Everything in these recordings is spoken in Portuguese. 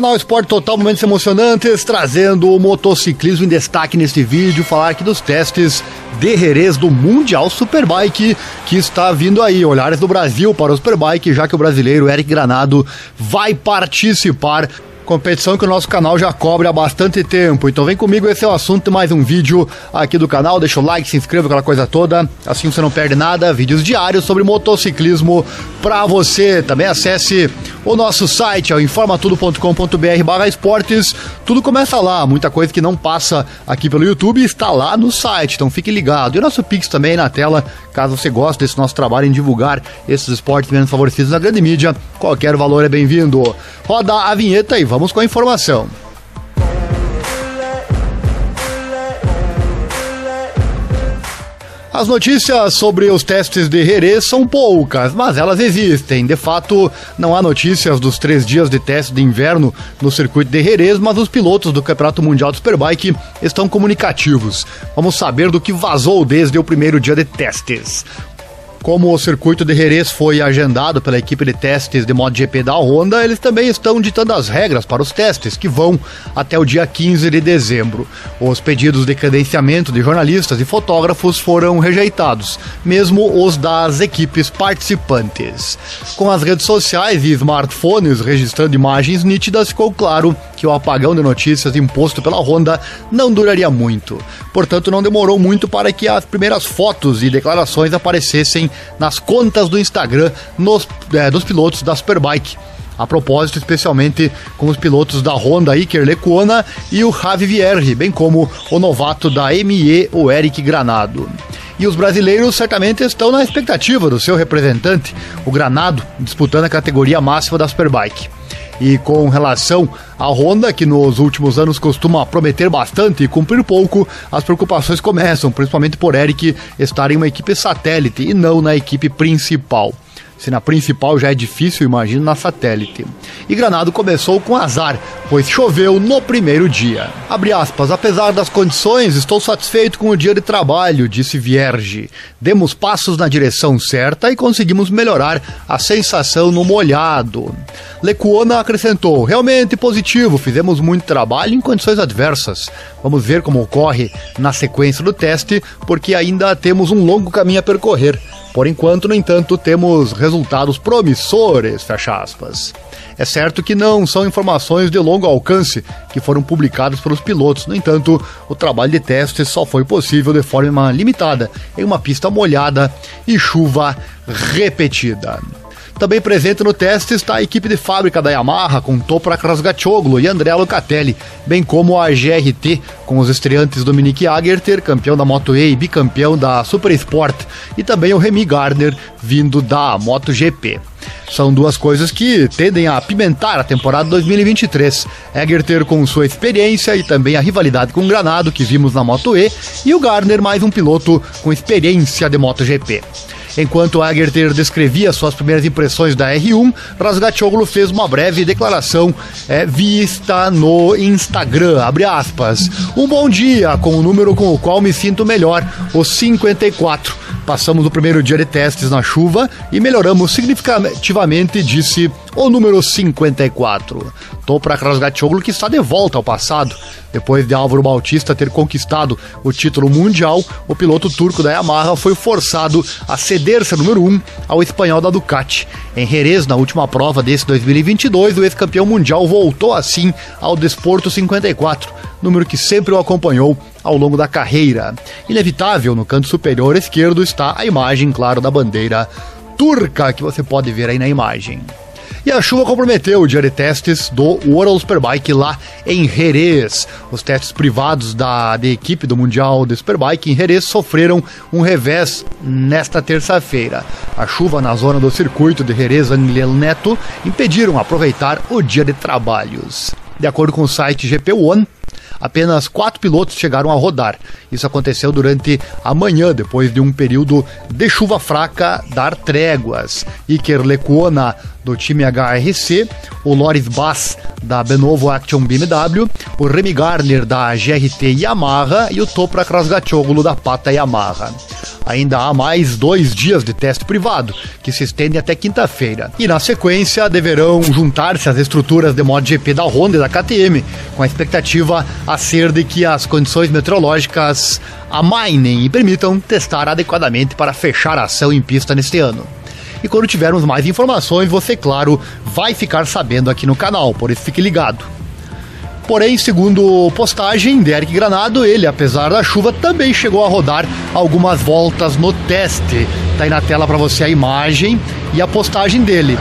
Canal Esporte Total, momentos emocionantes, trazendo o motociclismo em destaque neste vídeo, falar aqui dos testes de Jerez do Mundial Superbike que está vindo aí. Olhares do Brasil para o Superbike, já que o brasileiro Eric Granado vai participar competição que o nosso canal já cobre há bastante tempo. Então vem comigo, esse é o assunto mais um vídeo aqui do canal. Deixa o like, se inscreva, aquela coisa toda. Assim você não perde nada. Vídeos diários sobre motociclismo para você. Também acesse o nosso site, é o informatudo.com.br barra esportes. Tudo começa lá. Muita coisa que não passa aqui pelo YouTube está lá no site. Então fique ligado. E o nosso Pix também na tela, caso você goste desse nosso trabalho em divulgar esses esportes menos favorecidos na grande mídia. Qualquer valor é bem-vindo. Roda a vinheta e vamos Vamos com a informação. As notícias sobre os testes de Jerez são poucas, mas elas existem. De fato, não há notícias dos três dias de teste de inverno no circuito de Jerez, mas os pilotos do Campeonato Mundial de Superbike estão comunicativos. Vamos saber do que vazou desde o primeiro dia de testes. Como o circuito de Jerez foi agendado pela equipe de testes de MotoGP da Honda, eles também estão ditando as regras para os testes, que vão até o dia 15 de dezembro. Os pedidos de credenciamento de jornalistas e fotógrafos foram rejeitados, mesmo os das equipes participantes. Com as redes sociais e smartphones registrando imagens nítidas, ficou claro que o apagão de notícias imposto pela Honda não duraria muito. Portanto, não demorou muito para que as primeiras fotos e declarações aparecessem nas contas do Instagram nos, é, dos pilotos da Superbike. A propósito, especialmente com os pilotos da Honda Iker Lecuona e o Javi Vierge, bem como o novato da ME, o Eric Granado. E os brasileiros certamente estão na expectativa do seu representante, o Granado, disputando a categoria máxima da Superbike. E com relação à Honda, que nos últimos anos costuma prometer bastante e cumprir pouco, as preocupações começam, principalmente por Eric estar em uma equipe satélite e não na equipe principal. Se na principal já é difícil, imagino na satélite. E Granado começou com azar, pois choveu no primeiro dia. Abre aspas, apesar das condições, estou satisfeito com o dia de trabalho, disse Vierge. Demos passos na direção certa e conseguimos melhorar a sensação no molhado. Lecuona acrescentou, realmente positivo, fizemos muito trabalho em condições adversas. Vamos ver como ocorre na sequência do teste, porque ainda temos um longo caminho a percorrer. Por enquanto, no entanto, temos resultados promissores, fecha aspas. É certo que não são informações de longo alcance que foram publicadas pelos pilotos, no entanto, o trabalho de teste só foi possível de forma limitada, em uma pista molhada e chuva repetida. Também presente no teste está a equipe de fábrica da Yamaha, com Toprak Razgatoglu e André Locatelli, bem como a GRT, com os estreantes Dominique Agerter, campeão da Moto E e bicampeão da Super Sport, e também o Remy Gardner, vindo da MotoGP. São duas coisas que tendem a apimentar a temporada 2023. Egerter com sua experiência e também a rivalidade com o Granado que vimos na Moto E, e o Gardner mais um piloto com experiência de MotoGP. Enquanto Agerter descrevia suas primeiras impressões da R1, Razgatoglu fez uma breve declaração é, vista no Instagram, abre aspas. Um bom dia, com o número com o qual me sinto melhor, o 54. Passamos o primeiro dia de testes na chuva e melhoramos significativamente, disse o número 54. Toprak Razgatoglu que está de volta ao passado. Depois de Álvaro Bautista ter conquistado o título mundial, o piloto turco da Yamaha foi forçado a ceder-se número 1 um ao espanhol da Ducati. Em Jerez, na última prova desse 2022, o ex-campeão mundial voltou assim ao Desporto 54, número que sempre o acompanhou ao longo da carreira. Inevitável, no canto superior esquerdo está a imagem, claro, da bandeira turca que você pode ver aí na imagem. E a chuva comprometeu o dia de testes do World Superbike lá em Jerez. Os testes privados da, da equipe do Mundial de Superbike em Jerez sofreram um revés nesta terça-feira. A chuva na zona do circuito de Jerez Angliel Neto impediram aproveitar o dia de trabalhos. De acordo com o site GP One, apenas quatro pilotos chegaram a rodar. Isso aconteceu durante a manhã, depois de um período de chuva fraca dar tréguas. Iker Lecuona, do time HRC, o Loris Bass, da Benovo Action BMW, o Remy Garner, da GRT Yamaha e o Toprak Razgatoglu, da Pata Yamaha. ainda há mais dois dias de teste privado, que se estende até quinta-feira. E na sequência deverão juntar-se as estruturas de MotoGP da Honda e da KTM, com a expectativa a ser de que as condições meteorológicas amainem e permitam testar adequadamente para fechar a ação em pista neste ano. E quando tivermos mais informações, você, claro, vai ficar sabendo aqui no canal, por isso fique ligado. Porém, segundo postagem de Eric Granado, ele, apesar da chuva, também chegou a rodar algumas voltas no teste. Tá aí na tela para você a imagem e a postagem dele.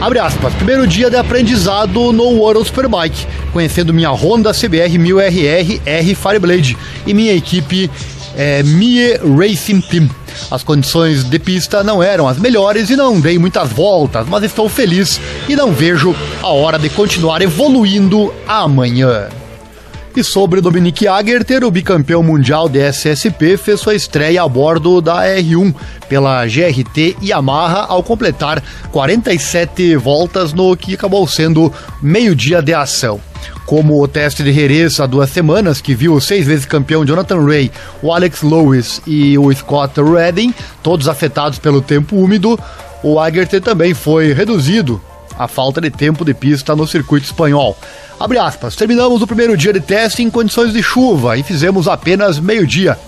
Abre aspas. Primeiro dia de aprendizado no World Superbike, conhecendo minha Honda CBR 1000RR R Fireblade e minha equipe é, Mie Racing Team. As condições de pista não eram as melhores e não dei muitas voltas, mas estou feliz e não vejo a hora de continuar evoluindo amanhã. E sobre Dominique Agerter, o bicampeão mundial de SSP fez sua estreia a bordo da R1 pela GRT Yamaha ao completar 47 voltas no que acabou sendo meio-dia de ação como o teste de Jerez há duas semanas, que viu o seis vezes campeão Jonathan Ray, o Alex Lewis e o Scott Redding, todos afetados pelo tempo úmido, o Agerter também foi reduzido a falta de tempo de pista no circuito espanhol. Abre aspas, terminamos o primeiro dia de teste em condições de chuva e fizemos apenas meio-dia,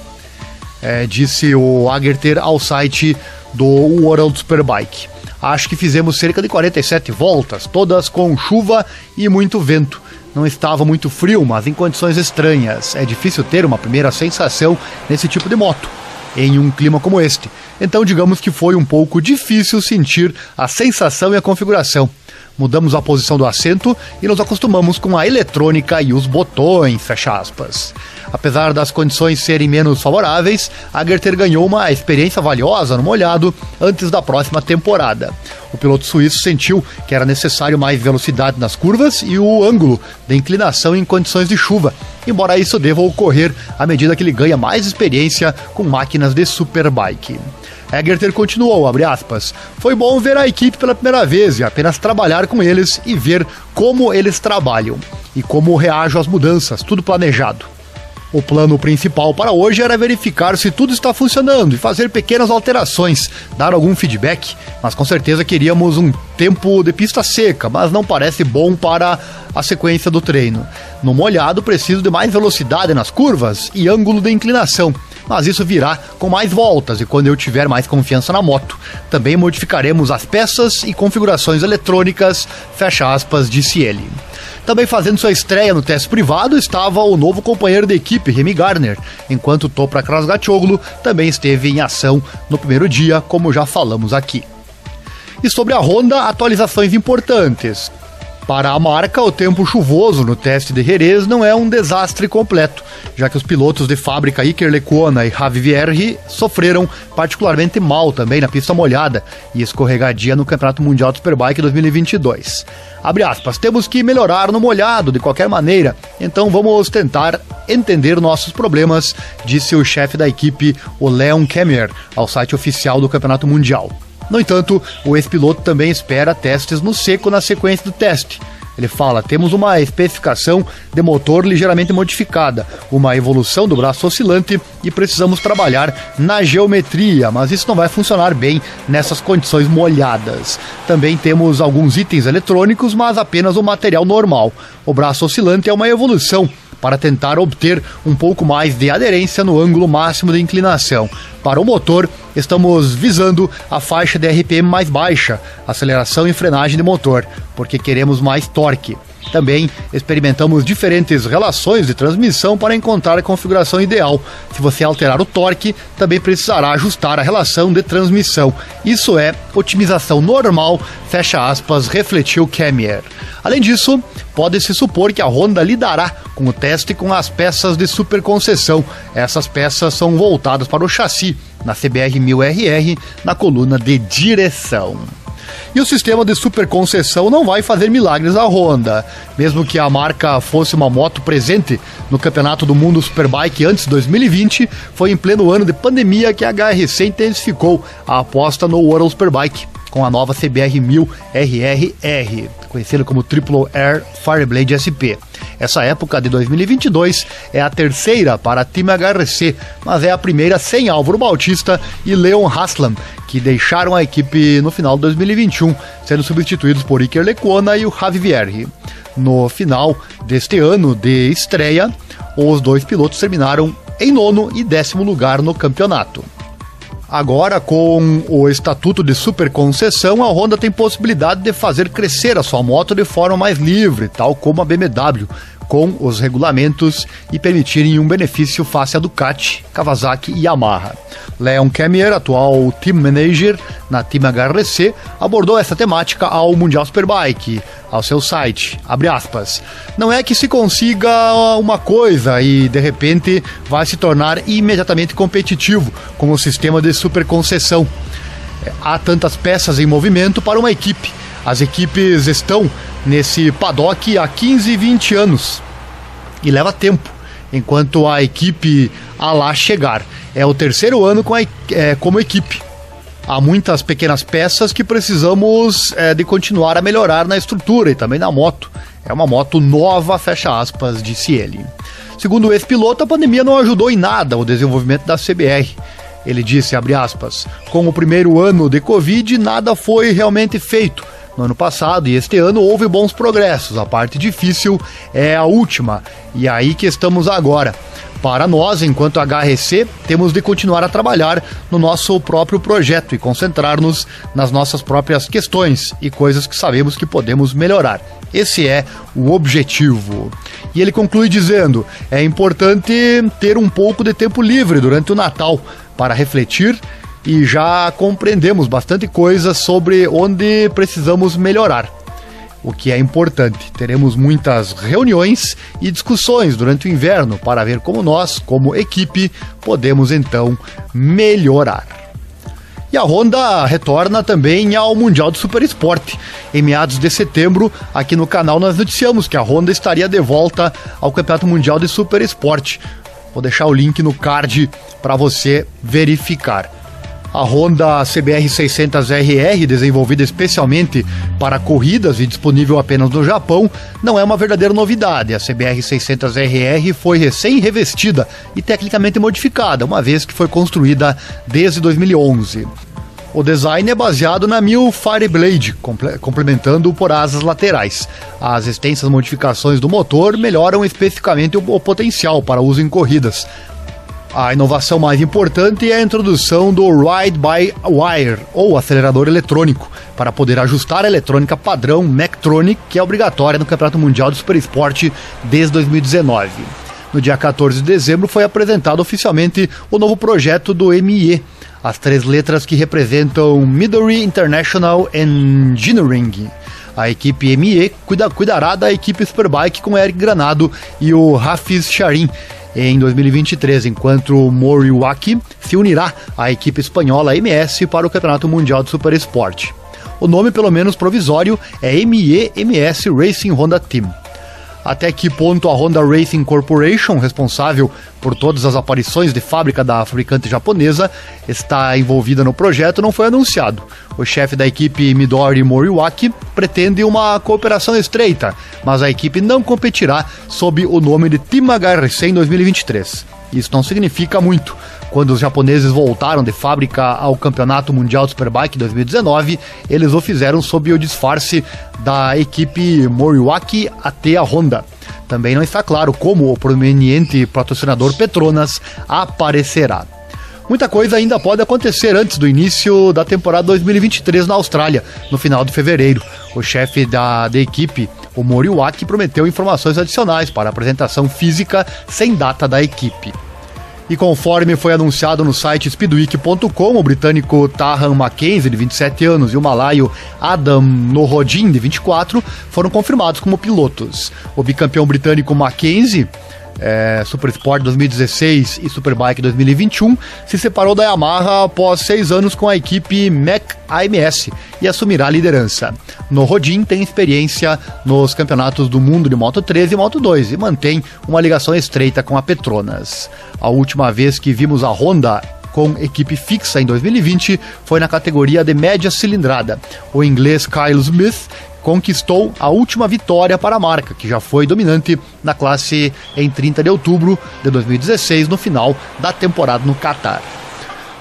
é, disse o Agerter ao site do World Superbike. Acho que fizemos cerca de 47 voltas, todas com chuva e muito vento. Não estava muito frio, mas em condições estranhas. É difícil ter uma primeira sensação nesse tipo de moto, em um clima como este. Então, digamos que foi um pouco difícil sentir a sensação e a configuração. Mudamos a posição do assento e nos acostumamos com a eletrônica e os botões, fecha aspas. Apesar das condições serem menos favoráveis, a Gerter ganhou uma experiência valiosa no molhado antes da próxima temporada. O piloto suíço sentiu que era necessário mais velocidade nas curvas e o ângulo de inclinação em condições de chuva, embora isso deva ocorrer à medida que ele ganha mais experiência com máquinas de superbike. Egerter continuou, aspas, foi bom ver a equipe pela primeira vez e apenas trabalhar com eles e ver como eles trabalham e como reajo às mudanças, tudo planejado. O plano principal para hoje era verificar se tudo está funcionando e fazer pequenas alterações, dar algum feedback, mas com certeza queríamos um tempo de pista seca, mas não parece bom para a sequência do treino. No molhado, preciso de mais velocidade nas curvas e ângulo de inclinação, mas isso virá com mais voltas e quando eu tiver mais confiança na moto. Também modificaremos as peças e configurações eletrônicas, fecha aspas, disse ele. Também fazendo sua estreia no teste privado estava o novo companheiro da equipe, Remy Garner, enquanto Topra Krasgatoglu também esteve em ação no primeiro dia, como já falamos aqui. E sobre a Honda, atualizações importantes. Para a marca, o tempo chuvoso no teste de Jerez não é um desastre completo, já que os pilotos de fábrica Iker Lecuona e Javi Vierge sofreram particularmente mal também na pista molhada e escorregadia no Campeonato Mundial de Superbike 2022. Abre aspas, temos que melhorar no molhado de qualquer maneira, então vamos tentar entender nossos problemas, disse o chefe da equipe, o Leon Kemmer, ao site oficial do Campeonato Mundial. No entanto, o ex-piloto também espera testes no seco na sequência do teste. Ele fala: temos uma especificação de motor ligeiramente modificada, uma evolução do braço oscilante e precisamos trabalhar na geometria, mas isso não vai funcionar bem nessas condições molhadas. Também temos alguns itens eletrônicos, mas apenas o material normal. O braço oscilante é uma evolução para tentar obter um pouco mais de aderência no ângulo máximo de inclinação. Para o motor, estamos visando a faixa de RPM mais baixa, aceleração e frenagem de motor, porque queremos mais torque. Também experimentamos diferentes relações de transmissão para encontrar a configuração ideal. Se você alterar o torque, também precisará ajustar a relação de transmissão. Isso é otimização normal, fecha aspas, refletiu Kemier. Além disso, pode-se supor que a Honda lidará com o teste com as peças de superconcessão. Essas peças são voltadas para o chassi na CBR 1000RR na coluna de direção. E o sistema de superconcessão não vai fazer milagres à Honda. Mesmo que a marca fosse uma moto presente no Campeonato do Mundo Superbike antes de 2020, foi em pleno ano de pandemia que a HRC intensificou a aposta no World Superbike com a nova CBR 1000 RRR, conhecida como Triple Air Fireblade SP. Essa época de 2022 é a terceira para a Team HRC, mas é a primeira sem Álvaro Bautista e Leon Haslam, que deixaram a equipe no final de 2021, sendo substituídos por Iker Lecuona e o Javi. No final deste ano de estreia, os dois pilotos terminaram em nono e décimo lugar no campeonato. Agora, com o estatuto de superconcessão, a Honda tem possibilidade de fazer crescer a sua moto de forma mais livre, tal como a BMW, com os regulamentos e permitirem um benefício face a Ducati, Kawasaki e Yamaha. Leon Kemier, atual team manager na Team HRC, abordou essa temática ao Mundial Superbike, ao seu site. Abre aspas. Não é que se consiga uma coisa e de repente vai se tornar imediatamente competitivo com o sistema de superconcessão. Há tantas peças em movimento para uma equipe. As equipes estão nesse paddock há 15, 20 anos. E leva tempo, enquanto a equipe a lá chegar. É o terceiro ano com a, é, como equipe. Há muitas pequenas peças que precisamos é, de continuar a melhorar na estrutura e também na moto. É uma moto nova, fecha aspas, disse ele. Segundo o ex-piloto, a pandemia não ajudou em nada o desenvolvimento da CBR. Ele disse, aspas, com o primeiro ano de Covid, nada foi realmente feito no ano passado e este ano houve bons progressos. A parte difícil é a última e é aí que estamos agora. Para nós, enquanto HRC, temos de continuar a trabalhar no nosso próprio projeto e concentrar-nos nas nossas próprias questões e coisas que sabemos que podemos melhorar. Esse é o objetivo. E ele conclui dizendo: é importante ter um pouco de tempo livre durante o Natal para refletir e já compreendemos bastante coisa sobre onde precisamos melhorar. O que é importante, teremos muitas reuniões e discussões durante o inverno para ver como nós, como equipe, podemos então melhorar. E a Honda retorna também ao Mundial de Super Esporte. Em meados de setembro, aqui no canal nós noticiamos que a Honda estaria de volta ao Campeonato Mundial de Super Esporte. Vou deixar o link no card para você verificar. A Honda CBR 600RR, desenvolvida especialmente para corridas e disponível apenas no Japão, não é uma verdadeira novidade. A CBR 600RR foi recém-revestida e tecnicamente modificada, uma vez que foi construída desde 2011. O design é baseado na Mil Fireblade, complementando por asas laterais. As extensas modificações do motor melhoram especificamente o potencial para uso em corridas, a inovação mais importante é a introdução do Ride by Wire, ou acelerador eletrônico, para poder ajustar a eletrônica padrão Mectronic, que é obrigatória no Campeonato Mundial de Super Esporte desde 2019. No dia 14 de dezembro foi apresentado oficialmente o novo projeto do MIE, as três letras que representam Midori International Engineering. A equipe ME cuida, cuidará da equipe Superbike com Eric Granado e o Hafiz Sharin, em 2023, enquanto Moriwaki se unirá à equipe espanhola MS para o Campeonato Mundial de Super Esporte. O nome, pelo menos provisório, é MEMS Racing Honda Team até que ponto a Honda Racing Corporation, responsável por todas as aparições de fábrica da fabricante japonesa, está envolvida no projeto, não foi anunciado. O chefe da equipe Midori Moriwaki pretende uma cooperação estreita, mas a equipe não competirá sob o nome de Team HRC em 2023. Isso não significa muito, quando os japoneses voltaram de fábrica ao Campeonato Mundial de Superbike 2019, eles o fizeram sob o disfarce da equipe Moriwaki até a Honda. Também não está claro como o proveniente patrocinador Petronas aparecerá. Muita coisa ainda pode acontecer antes do início da temporada 2023 na Austrália, no final de fevereiro. O chefe da, da equipe, o Moriwaki, prometeu informações adicionais para a apresentação física sem data da equipe. E conforme foi anunciado no site speedweek.com, o britânico Tahan Mackenzie, de 27 anos, e o malaio Adam Norodin, de 24, foram confirmados como pilotos. O bicampeão britânico Mackenzie é, Super Sport 2016 e Superbike 2021, se separou da Yamaha após seis anos com a equipe Mac AMS e assumirá a liderança. No Rodin tem experiência nos campeonatos do mundo de Moto 3 e Moto 2 e mantém uma ligação estreita com a Petronas. A última vez que vimos a Honda com equipe fixa em 2020 foi na categoria de média cilindrada. O inglês Kyle Smith conquistou a última vitória para a marca, que já foi dominante na classe em 30 de outubro de 2016, no final da temporada no Qatar.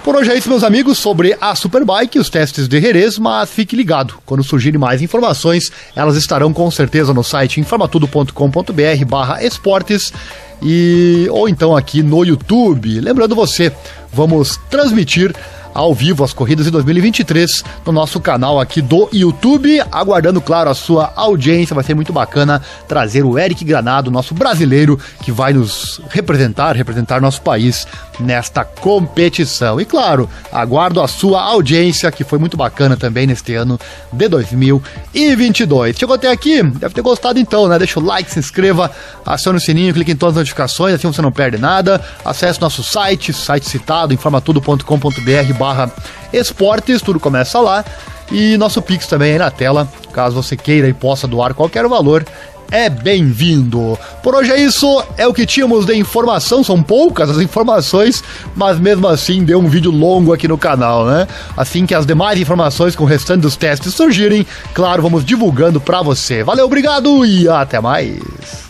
Por hoje é isso, meus amigos, sobre a Superbike e os testes de Jerez, mas fique ligado. Quando surgirem mais informações, elas estarão com certeza no site informatudo.com.br barra esportes e ou então aqui no YouTube. Lembrando você, vamos transmitir ao vivo as corridas de 2023 no nosso canal aqui do YouTube. Aguardando, claro, a sua audiência. Vai ser muito bacana trazer o Eric Granado, nosso brasileiro, que vai nos representar, representar nosso país nesta competição. E claro, aguardo a sua audiência, que foi muito bacana também neste ano de 2022. Chegou até aqui? Deve ter gostado então, né? Deixa o like, se inscreva, acione o sininho, clique em todas as notificações, assim você não perde nada. Acesse nosso site, site citado, informatudo.com.br barra esportes, tudo começa lá. E nosso Pix também aí na tela, caso você queira e possa doar qualquer valor, é bem-vindo. Por hoje é isso, é o que tínhamos de informação, são poucas as informações, mas mesmo assim deu um vídeo longo aqui no canal, né? Assim que as demais informações com o restante dos testes surgirem, claro, vamos divulgando para você. Valeu, obrigado e até mais.